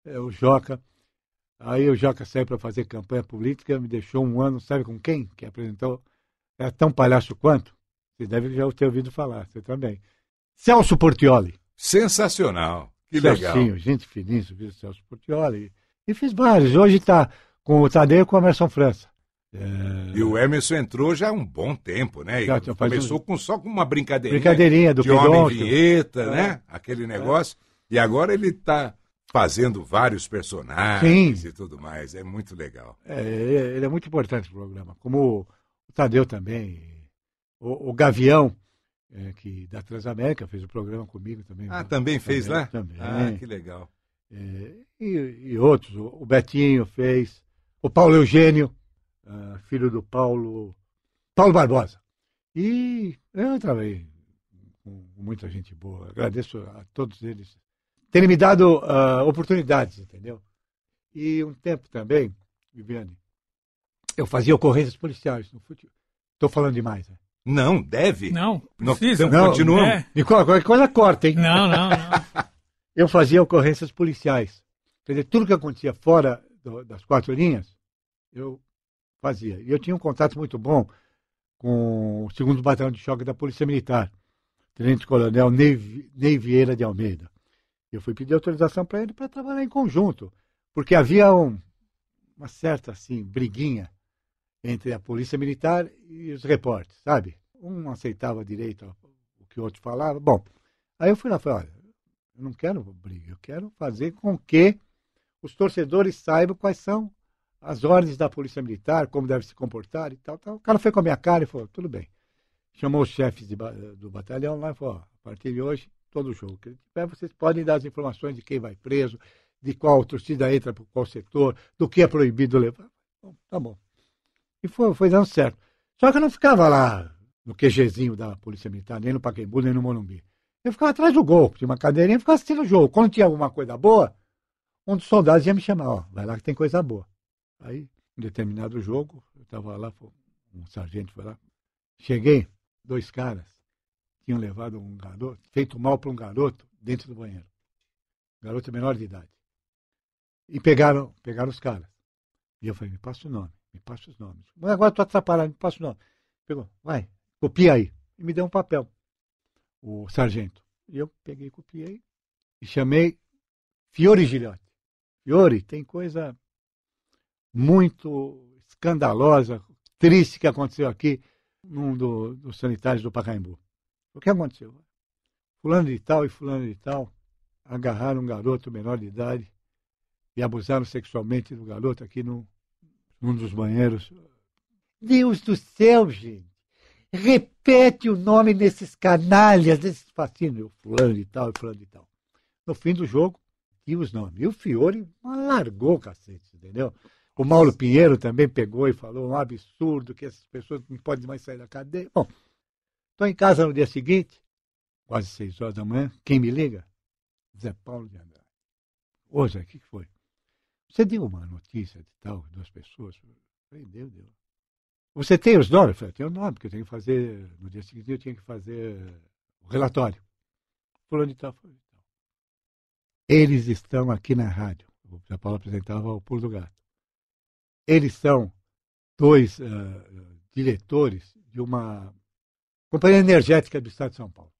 é, o Joca, aí o Joca saiu para fazer campanha política, me deixou um ano, sabe com quem? Que apresentou, é tão palhaço quanto? Você deve já ter ouvido falar, você também. Celso Portioli. Sensacional, que legal. Celcinho, gente finíssima, Celso Portioli. E fiz vários, hoje está com o Tadeu e com o Emerson França. É... E o Emerson entrou já há um bom tempo, né? Já, começou um... com, só com uma brincadeirinha. Brincadeirinha do de homem vinheta, é. né? Aquele é. negócio. É. E agora ele está fazendo vários personagens Sim. e tudo mais. É muito legal. É, ele é muito importante o programa. Como o Tadeu também. O, o Gavião, é, que da Transamérica, fez o programa comigo também. Ah, também fez lá? Também. Ah, que legal. É, e, e, outros. O, o Betinho fez. O Paulo Eugênio, uh, filho do Paulo. Paulo Barbosa. E eu trabalhei com muita gente boa. Agradeço a todos eles terem me dado uh, oportunidades, entendeu? E um tempo também, Viviane, eu fazia ocorrências policiais no futebol. Estou falando demais, né? Não, deve. Não, precisa. Não, não continuamos. É. E qualquer coisa corta, hein? Não, não, não. eu fazia ocorrências policiais. Quer dizer, tudo que acontecia fora do, das quatro linhas, eu fazia. E eu tinha um contato muito bom com o segundo batalhão de choque da Polícia Militar, Tenente Coronel Ney, Ney Vieira de Almeida. Eu fui pedir autorização para ele para trabalhar em conjunto, porque havia um, uma certa assim briguinha entre a polícia militar e os repórteres, sabe? Um aceitava direito o que o outro falava. Bom, aí eu fui lá e falei, olha, eu não quero briga, eu quero fazer com que os torcedores saibam quais são as ordens da polícia militar, como deve se comportar e tal, tal. O cara foi com a minha cara e falou, tudo bem. Chamou os chefes de, do batalhão lá e falou, a partir de hoje todo jogo que ele tiver, vocês podem dar as informações de quem vai preso, de qual torcida entra por qual setor, do que é proibido levar. Bom, tá bom. E foi, foi dando certo. Só que eu não ficava lá no QGzinho da Polícia Militar, nem no Pacaembu, nem no Morumbi. Eu ficava atrás do gol, tinha uma cadeirinha ficava assistindo o jogo. Quando tinha alguma coisa boa, um dos soldados ia me chamar, ó, vai lá que tem coisa boa. Aí, em determinado jogo, eu estava lá, um sargento foi lá, cheguei, dois caras, tinham levado um garoto, feito mal para um garoto dentro do banheiro. Garoto menor de idade. E pegaram, pegaram os caras. E eu falei, me passa o nome, me passa os nomes. Mas agora estou atrapalhando, me passa o nome. Pegou, vai, copia aí. E me deu um papel, o sargento. E eu peguei, copiei e chamei Fiore Gilhote. Fiore, tem coisa muito escandalosa, triste que aconteceu aqui num do, dos sanitários do Pacaembu. O que aconteceu? Fulano de tal e fulano de tal agarraram um garoto menor de idade e abusaram sexualmente do garoto aqui no, num dos banheiros. Deus do céu, gente! Repete o nome desses canalhas, desses fascínios, fulano de tal e fulano de tal. No fim do jogo, e os nomes. E o Fiore largou o cacete, entendeu? O Mauro Pinheiro também pegou e falou um absurdo que essas pessoas não podem mais sair da cadeia. Bom, Estou em casa no dia seguinte, quase seis horas da manhã. Quem me liga? Zé Paulo de Andrade. Ô Zé, o que foi? Você deu uma notícia de tal, duas pessoas? Eu falei, deu. Você tem os nomes? Eu falei, tenho o nome, porque eu tenho que fazer, no dia seguinte eu tinha que fazer o relatório. Fulano de tal, fulano tal. Eles estão aqui na rádio. O Zé Paulo apresentava o Pulo do Gato. Eles são dois uh, diretores de uma Companhia Energética do Estado de São Paulo.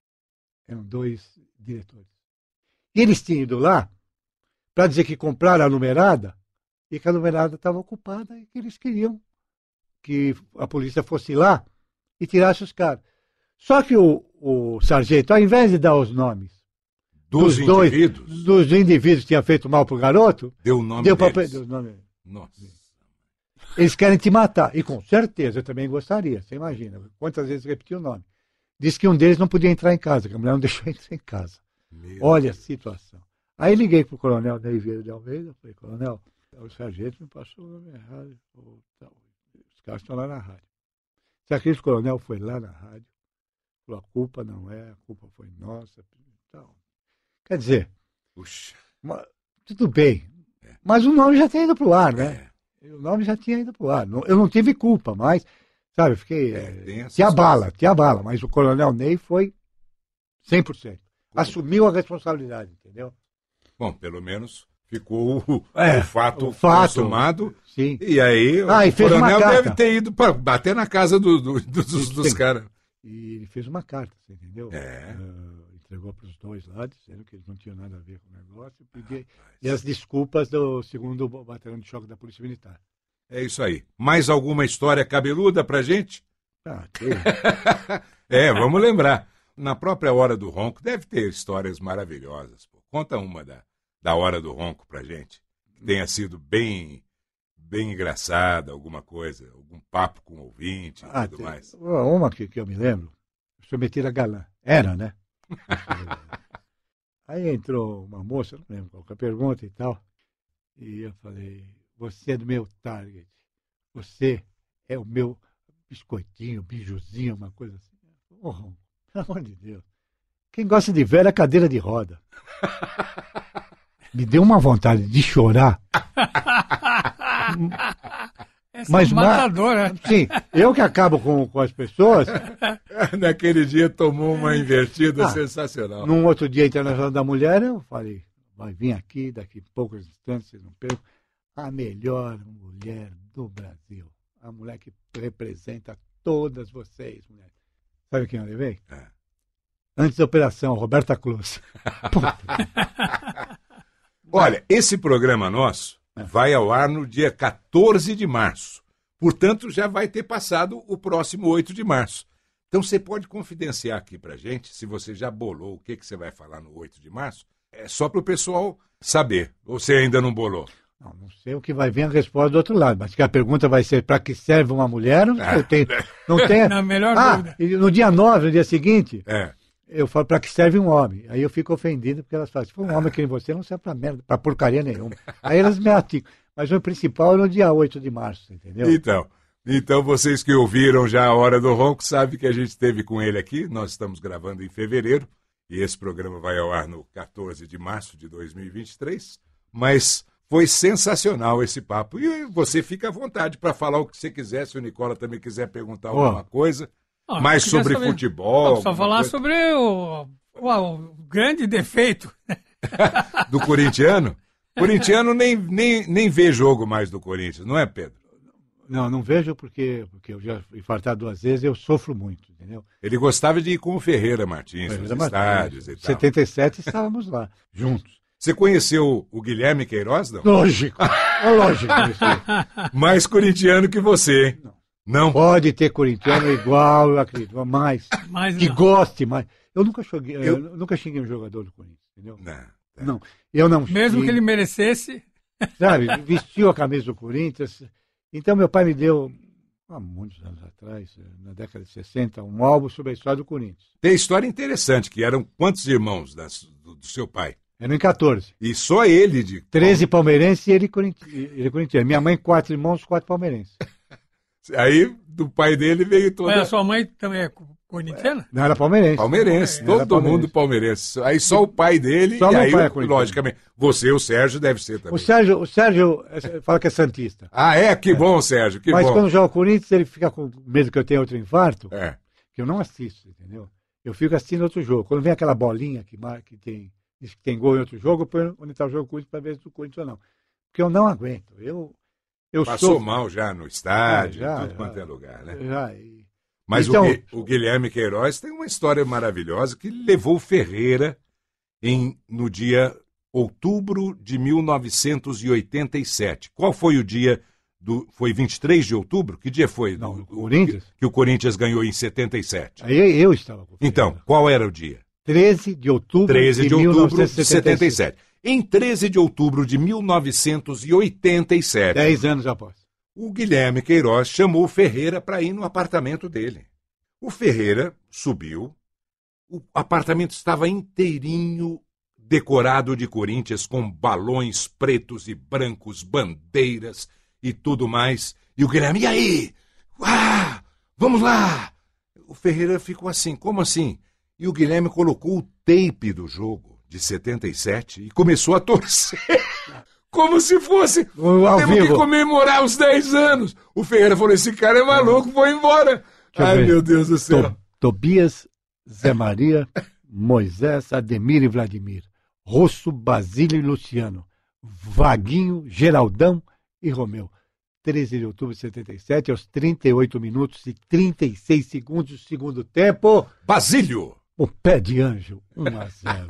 Eram dois diretores. E eles tinham ido lá para dizer que compraram a numerada e que a numerada estava ocupada e que eles queriam que a polícia fosse lá e tirasse os caras. Só que o, o sargento, ao invés de dar os nomes dos, dos indivíduos? Dois, dos indivíduos que tinha feito mal pro garoto. Deu o nome deu deles. Deu o nome. Nossa. Eles querem te matar. E com certeza eu também gostaria. Você imagina. Quantas vezes repetiu o nome. Disse que um deles não podia entrar em casa, que a mulher não deixou entrar em casa. Meu Olha Deus. a situação. Aí liguei pro coronel Ney Vieira de Almeida. Falei, coronel, o sargento me passou o nome errado. Os caras estão lá na rádio. Sabe que o coronel foi lá na rádio. Falou, a culpa não é, a culpa foi nossa. Então, quer dizer, Puxa. tudo bem. É. Mas o nome já tinha ido para o ar, né? É. O nome já tinha ido para o ar. Eu não tive culpa, mas, sabe, eu fiquei. É, te abala, te abala. Mas o coronel Ney foi 100%. Assumiu a responsabilidade, entendeu? Bom, pelo menos ficou o, é, o fato, o fato consumado. Sim. E aí ah, o coronel deve ter ido para bater na casa do, do, dos, dos caras. E ele fez uma carta, você entendeu? É. Uh, entregou para os dois lá, dizendo que eles não tinham nada a ver com o negócio. Porque... e as desculpas do segundo batalhão de choque da Polícia Militar. É isso aí. Mais alguma história cabeluda para gente? Ah, é, vamos lembrar. Na própria Hora do Ronco deve ter histórias maravilhosas. Pô. Conta uma da, da Hora do Ronco para gente. Que tenha sido bem bem engraçada, alguma coisa, algum papo com o ouvinte e ah, tudo tem, mais? Uma que, que eu me lembro, Submetida Galã. Era, né? Aí entrou uma moça, não lembro qual que é a pergunta e tal, e eu falei, você é do meu target, você é o meu biscoitinho, bijuzinho, uma coisa assim. Oh, pelo amor de Deus. Quem gosta de velha é cadeira de roda. Me deu uma vontade de chorar. Essa mas é matador, né? Sim, eu que acabo com, com as pessoas. Naquele dia tomou uma invertida ah, sensacional. Num outro dia internacional da mulher, eu falei, vai vir aqui, daqui a poucos instantes, vocês não percam, a melhor mulher do Brasil. A mulher que representa todas vocês, mulheres. Sabe quem eu levei? É. Antes da operação, Roberta Cruz. Olha, esse programa nosso vai ao ar no dia 14 de março. Portanto, já vai ter passado o próximo 8 de março. Então, você pode confidenciar aqui para gente, se você já bolou o que, que você vai falar no 8 de março, é só para o pessoal saber. Ou você ainda não bolou? Não, não sei o que vai vir a resposta do outro lado, mas que a pergunta vai ser para que serve uma mulher? Não, ah, tem, não tem. Na melhor ah, dúvida. No dia 9, no dia seguinte, é eu falo, para que serve um homem? Aí eu fico ofendido, porque elas falam, se for um homem que nem você, não serve para merda, para porcaria nenhuma. Aí elas me aticam. Mas o principal é no dia 8 de março, entendeu? Então, então vocês que ouviram já a Hora do Ronco, sabem que a gente esteve com ele aqui, nós estamos gravando em fevereiro, e esse programa vai ao ar no 14 de março de 2023, mas foi sensacional esse papo. E você fica à vontade para falar o que você quiser, se o Nicola também quiser perguntar alguma coisa. Ah, mais sobre saber. futebol. Só falar coisa. sobre o, o, o, grande defeito. do corintiano? Corintiano nem, nem, nem vê jogo mais do Corinthians, não é, Pedro? Não, não vejo porque, porque eu já infartado duas vezes eu sofro muito, entendeu? Ele gostava de ir com o Ferreira Martins Ferreira nos Martins, estádios e tal. 77 estávamos lá, juntos. Você conheceu o Guilherme Queiroz, não? Lógico, é lógico. Mais corintiano que você, hein? Não. Não. Pode ter corintiano igual, eu acredito, mas, mas que não. goste mais. Eu nunca xinguei, eu... eu... nunca xinguei um jogador do Corinthians, entendeu? Não. É. Não, eu não Mesmo que ele merecesse. Sabe, vestiu a camisa do Corinthians. Então meu pai me deu, há muitos anos atrás, na década de 60, um álbum sobre a história do Corinthians. Tem história interessante, que eram quantos irmãos das, do, do, seu pai? Eram em 14. E só ele de... 13 palmeirenses e ele, ele corintiano. Minha mãe, quatro irmãos, quatro palmeirenses. Aí do pai dele veio toda. Mas a sua mãe também é corintiana? Não, era palmeirense. Palmeirense, todo palmeirense. mundo palmeirense. Aí só o pai dele, só e aí, é logicamente, você, o Sérgio, deve ser também. O Sérgio, o Sérgio é, fala que é Santista. Ah, é? Que é. bom, Sérgio, que Mas bom. quando joga o Corinthians, ele fica com medo que eu tenha outro infarto, é. que eu não assisto, entendeu? Eu fico assistindo outro jogo. Quando vem aquela bolinha que, que tem, que tem gol em outro jogo, eu ponho onde está o jogo do Corinthians para ver se o Corinthians ou não. Porque eu não aguento. Eu, eu Passou sou... mal já no estádio, é, já, tudo já, quanto é lugar, né? Já. Mas então... o, o, Guilherme Queiroz tem uma história maravilhosa que levou Ferreira em, no dia outubro de 1987. Qual foi o dia do. Foi 23 de outubro? Que dia foi? Não, do, Corinthians? Que, que, o Corinthians ganhou em 77. Aí eu estava com Então, qual era o dia? 13 de outubro 13 de, de outubro de 77. Em 13 de outubro de 1987. Dez anos após. O Guilherme Queiroz chamou o Ferreira para ir no apartamento dele. O Ferreira subiu. O apartamento estava inteirinho decorado de Corinthians com balões pretos e brancos, bandeiras e tudo mais. E o Guilherme, e aí? Ah, vamos lá! O Ferreira ficou assim, como assim? E o Guilherme colocou o tape do jogo de 77 e começou a torcer. Como se fosse. Ao temos vivo. que comemorar os 10 anos. O Ferreira falou: esse cara é maluco, vou embora. Ai, ver. meu Deus do céu. To Tobias, Zé Maria, Moisés, Ademir e Vladimir. Rosso, Basílio e Luciano. Vaguinho, Geraldão e Romeu. 13 de outubro de 77, aos 38 minutos e 36 segundos do segundo tempo. Basílio! O pé de anjo, 1 a 0.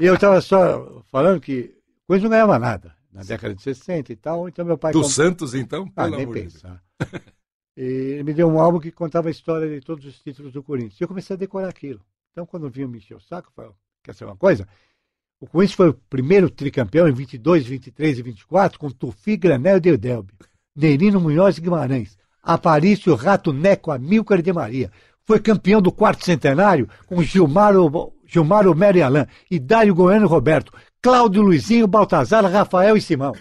e eu estava só falando que coisa não ganhava nada na década de 60 e tal. Então meu pai. Do. Santos, então? Ah, nem pensar. e ele me deu um álbum que contava a história de todos os títulos do Corinthians. E eu comecei a decorar aquilo. Então, quando vinha me encher o saco, eu quer saber uma coisa? O Corinthians foi o primeiro tricampeão em 22, 23 e 24 com Tufi, Granel e Deldelbe. Nerino Munhoz e Guimarães. Aparício, Rato, Neco, Amilcar e De Maria foi campeão do quarto centenário com Gilmar, Gilmar Homero e Alain, e Dário Goiano Roberto, Cláudio Luizinho, Baltazar, Rafael e Simão.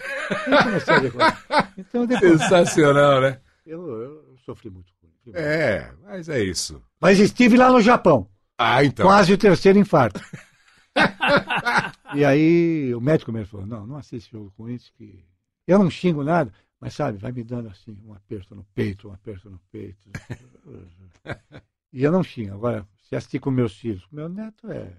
Então, depois... Sensacional, né? Eu, eu, sofri muito. É, mas é isso. Mas estive lá no Japão. Ah, então. Quase o terceiro infarto. e aí o médico me falou, não, não assiste jogo com isso, que eu não xingo nada, mas sabe, vai me dando assim, um aperto no peito, um aperto no peito. E eu não xingo. Agora, se assistir com meus filhos, com meu neto é.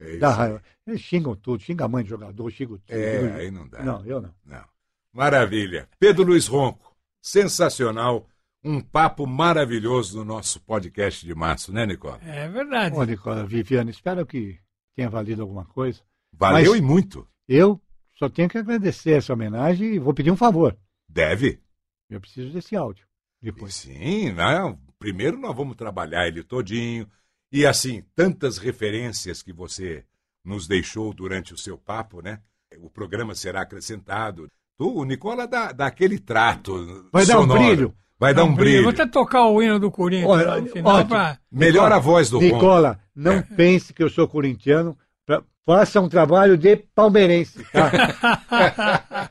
é dá raiva. Eles xingam tudo, xinga a mãe de jogador, xingam tudo. É, aí não dá. Não, eu não. Não. Maravilha. Pedro Luiz Ronco, sensacional. Um papo maravilhoso no nosso podcast de março, né, Nicola? É verdade. Ô, Nicola, Viviane, espero que tenha valido alguma coisa. Valeu Mas e muito. Eu só tenho que agradecer essa homenagem e vou pedir um favor. Deve. Eu preciso desse áudio. Depois. Sim, não, primeiro nós vamos trabalhar ele todinho. E assim, tantas referências que você nos deixou durante o seu papo, né? O programa será acrescentado. Tu, o Nicola dá, dá aquele trato. Vai sonoro. dar um brilho. Vai dar um brilho. Vou até tocar o hino do Corinthians Olha, no final pra... Melhor a voz do Nicola, não é. pense que eu sou corintiano. Pra... Faça um trabalho de palmeirense. Tá?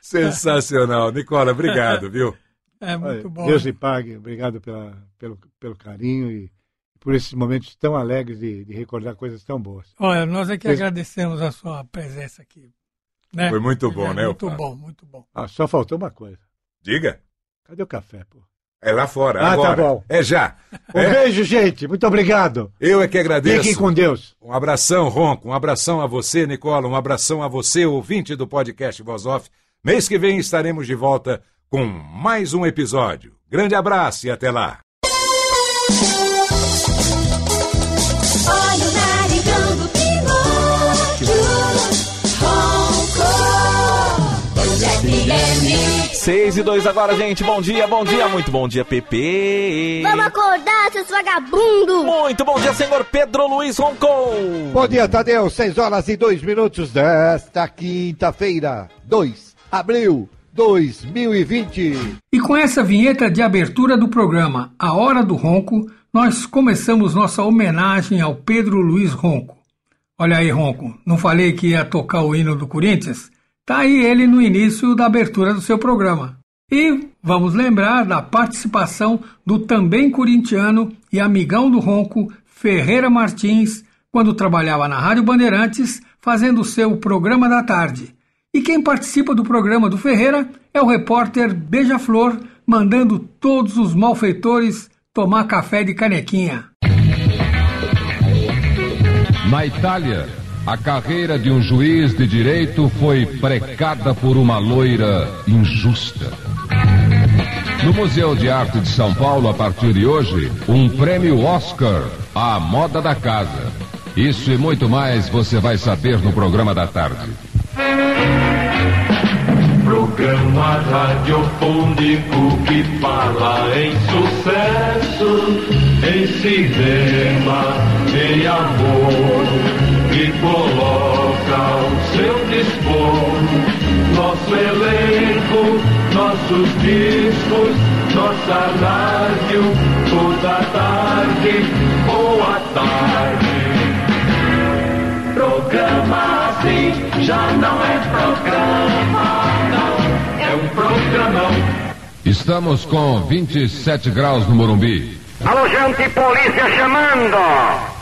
Sensacional. Nicola, obrigado, viu? É muito bom. Deus lhe pague. Obrigado pela, pelo, pelo carinho e por esses momentos tão alegres de, de recordar coisas tão boas. Olha, nós é que Vocês... agradecemos a sua presença aqui. Né? Foi muito bom, é, né? Muito bom, muito bom. Ah, só faltou uma coisa. Diga. Cadê o café, pô? É lá fora, ah, tá agora. tá bom. É já. Um é. beijo, gente. Muito obrigado. Eu é que agradeço. Fiquem com Deus. Um abração, Ronco. Um abração a você, Nicola. Um abração a você, ouvinte do podcast Voz Off. Mês que vem estaremos de volta com mais um episódio. Grande abraço e até lá. Seis e dois agora, gente. Bom dia, bom dia, muito bom dia, Pepe. Vamos acordar, seus vagabundos. Muito bom dia, senhor Pedro Luiz Roncon. Bom dia, Tadeu. Seis horas e dois minutos desta quinta-feira, 2 abril 2020. E com essa vinheta de abertura do programa A Hora do Ronco, nós começamos nossa homenagem ao Pedro Luiz Ronco. Olha aí, Ronco, não falei que ia tocar o hino do Corinthians? Tá aí ele no início da abertura do seu programa. E vamos lembrar da participação do também corintiano e amigão do Ronco, Ferreira Martins, quando trabalhava na Rádio Bandeirantes, fazendo seu programa da tarde e quem participa do programa do Ferreira é o repórter Beija-Flor, mandando todos os malfeitores tomar café de canequinha. Na Itália, a carreira de um juiz de direito foi precada por uma loira injusta. No Museu de Arte de São Paulo, a partir de hoje, um prêmio Oscar à moda da casa. Isso e muito mais você vai saber no programa da tarde. Programa radiofônico que fala em sucesso, em cinema, em amor amor e coloca ao seu dispor nosso elenco, nossos discos, nossa rádio, toda tarde, boa tarde. Programa assim já não é programa, é um programão. Estamos com 27 graus no Morumbi. Alô, gente, polícia chamando!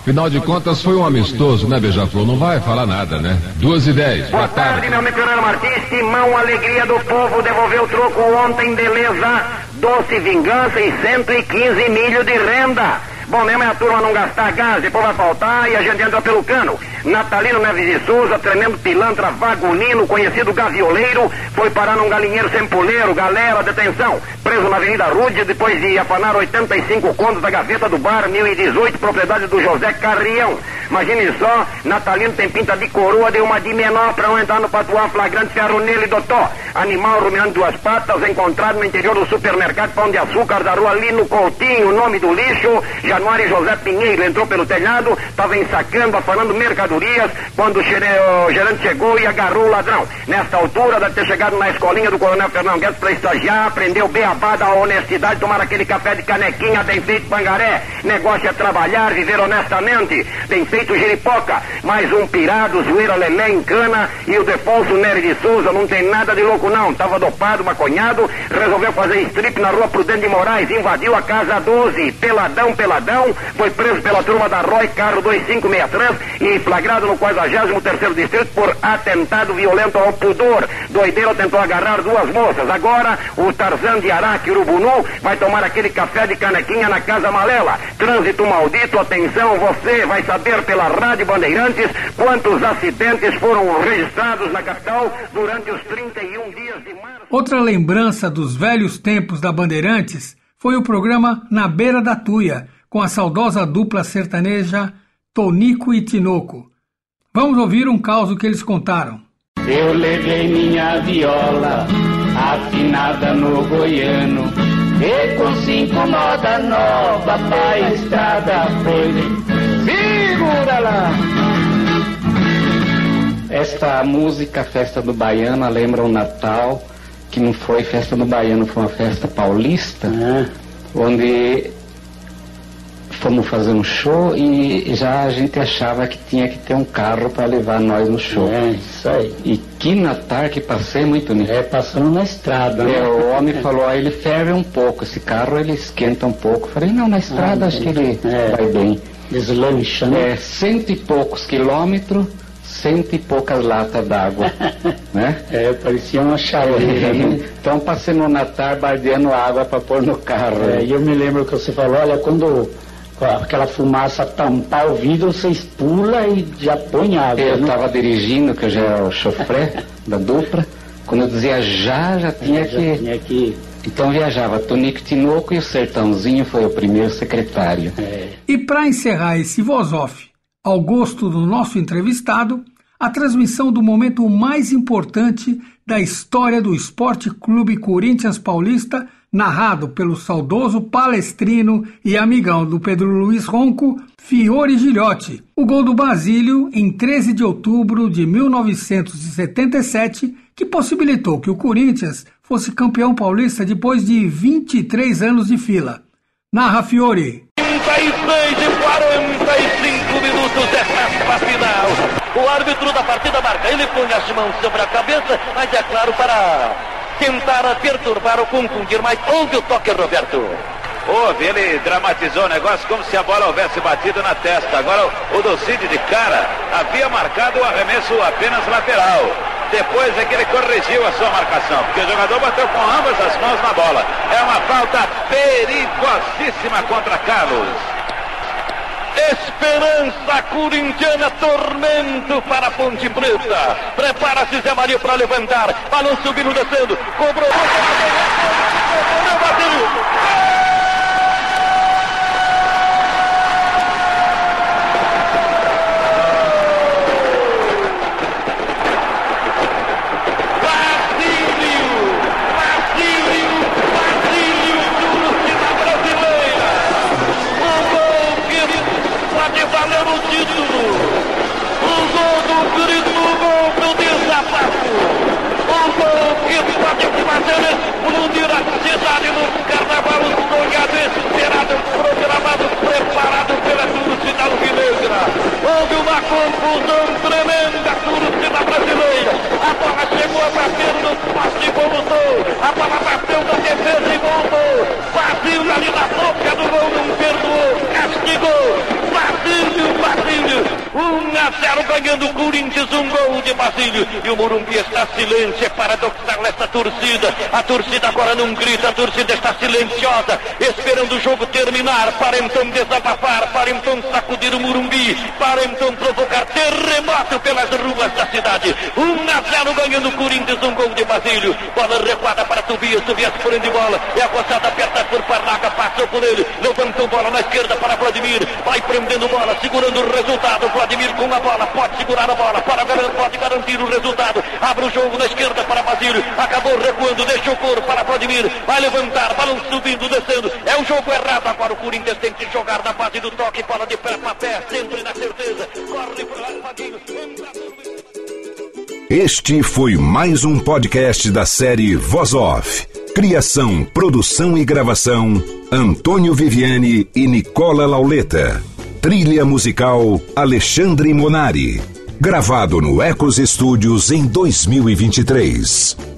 Afinal de contas, foi um amistoso, né, Beija-Flor? Não vai falar nada, né? Duas e dez. Boa, tarde, tarde, meu meteorano Martins. Timão, alegria do povo, devolveu o troco ontem, beleza. Doce vingança e 115 milho de renda. Bom mesmo é a turma não gastar gás, depois vai faltar e a gente entra pelo cano. Natalino Neves de Souza, tremendo pilantra vagonino, conhecido gavioleiro, foi parar num galinheiro sem poleiro. Galera, detenção. Preso na Avenida Rude depois de afanar 85 contos da gaveta do bar 1018, propriedade do José Carrião. Imagine só, Natalino tem pinta de coroa, deu uma de menor para não entrar no patuá flagrante ferro nele, doutor. Animal ruminando duas patas, encontrado no interior do supermercado Pão de Açúcar da rua Lino Coutinho, nome do lixo, Januário José Pinheiro, entrou pelo telhado, estava ensacando, afanando mercadorias, quando o gerente chegou e agarrou o ladrão. Nesta altura, deve ter chegado na escolinha do Coronel Fernão Guedes para estagiar, aprendeu beabá da honestidade, tomar aquele café de canequinha, bem feito pangaré. Negócio é trabalhar, viver honestamente. Bem feito feito giripoca, mais um pirado, zoeira lelé em cana e o Defonso Nery de Souza não tem nada de louco não, tava dopado, maconhado, resolveu fazer strip na rua Prudente de Moraes, invadiu a casa 12, peladão, peladão, foi preso pela turma da Roy, carro 2563 e flagrado no 43º distrito por atentado violento ao pudor. Doideiro tentou agarrar duas moças, agora o Tarzan de Araque Urubunu vai tomar aquele café de canequinha na Casa Malela. Trânsito maldito, atenção, você vai saber pela Rádio Bandeirantes quantos acidentes foram registrados na capital durante os 31 dias de março. Outra lembrança dos velhos tempos da Bandeirantes foi o programa Na Beira da Tuia, com a saudosa dupla sertaneja Tonico e Tinoco. Vamos ouvir um caso que eles contaram. Eu levei minha viola afinada no goiano e com cinco moda nova pra estrada foi Segura lá! Esta música, Festa do Baiano, lembra o Natal, que não foi festa do Baiano, foi uma festa paulista, é. onde fomos fazer um show e já a gente achava que tinha que ter um carro para levar nós no show. É, isso aí. E que Natal que passei muito nisso. É, passando na estrada. É, né? o homem falou, aí ele ferve um pouco, esse carro ele esquenta um pouco. falei, não, na estrada ah, acho que ele é. vai bem. Deslanchando. É, cento e poucos quilômetros, cento e poucas latas d'água. né? É, parecia uma chaleira. Né? então passei no Natal bardeando água para pôr no carro. É, e eu me lembro que você falou, olha, quando aquela fumaça tampar o vidro, vocês pula e já põe água. Eu estava né? dirigindo, que eu já era o chofré da dupla. Quando eu dizia já, já tinha, é, já que... tinha que então viajava Tonico Tinoco e o Sertãozinho foi o primeiro secretário. É. E para encerrar esse voz off, ao gosto do nosso entrevistado, a transmissão do momento mais importante da história do Esporte Clube Corinthians Paulista, narrado pelo saudoso palestrino e amigão do Pedro Luiz Ronco, Fiore Gilhote. O gol do Basílio em 13 de outubro de 1977, que possibilitou que o Corinthians fosse campeão paulista depois de 23 anos de fila. Narra Fiore. 36 e 45 minutos desta final. O árbitro da partida marca, ele põe as mãos sobre a cabeça, mas é claro para tentar perturbar ou confundir, mas houve o toque, Roberto. Houve, ele dramatizou o negócio como se a bola houvesse batido na testa. Agora o Docide de cara havia marcado o arremesso apenas lateral. Depois é que ele corrigiu a sua marcação, porque o jogador bateu com ambas as mãos na bola. É uma falta perigosíssima contra Carlos. Esperança corintiana, tormento para a Ponte Preta. Prepara-se Zé Maria para levantar. Balão subindo, descendo. Cobrou. Bateu. o título. Cidade no carnaval sonhado, esperado, programado, preparado pela torcida alvinegra. Houve uma confusão tremenda, torcida brasileira. A bola chegou a bater no poste e voltou. A bola bateu na defesa e voltou. Basílio ali na boca do gol, não perdoou, castigou. Basílio, Basílio, 1 a 0 ganhando o Corinthians, um gol de Basílio. E o Morumbi está silêncio, é paradoxal essa torcida. A torcida agora não grita, a torcida está silenciosa, esperando o jogo terminar, para então desabafar, para então sacudir o Morumbi, para então provocar terremoto pelas ruas da cidade. 1 a 0 ganhando o Corinthians, um gol de Basílio. Bola recuada para Tobias, Tobias prende bola, é a aperta por Parlaga, passou por ele, levantou bola na esquerda para Vladimir, vai prendendo bola, segurando o resultado. Vladimir com a bola, pode segurar a bola, para, pode garantir o resultado. Abre o jogo na esquerda para Basílio, acabou recuando, deixou o couro para Vladimir, vai levantar, balão subindo, descendo. É um jogo errado. Agora o Corinthians tem que jogar na base do toque, bola de pé para pé, sempre na certeza. Corre Este foi mais um podcast da série Voz Off. Criação, produção e gravação: Antônio Viviane e Nicola Lauleta. Trilha musical: Alexandre Monari. Gravado no Ecos Studios em 2023.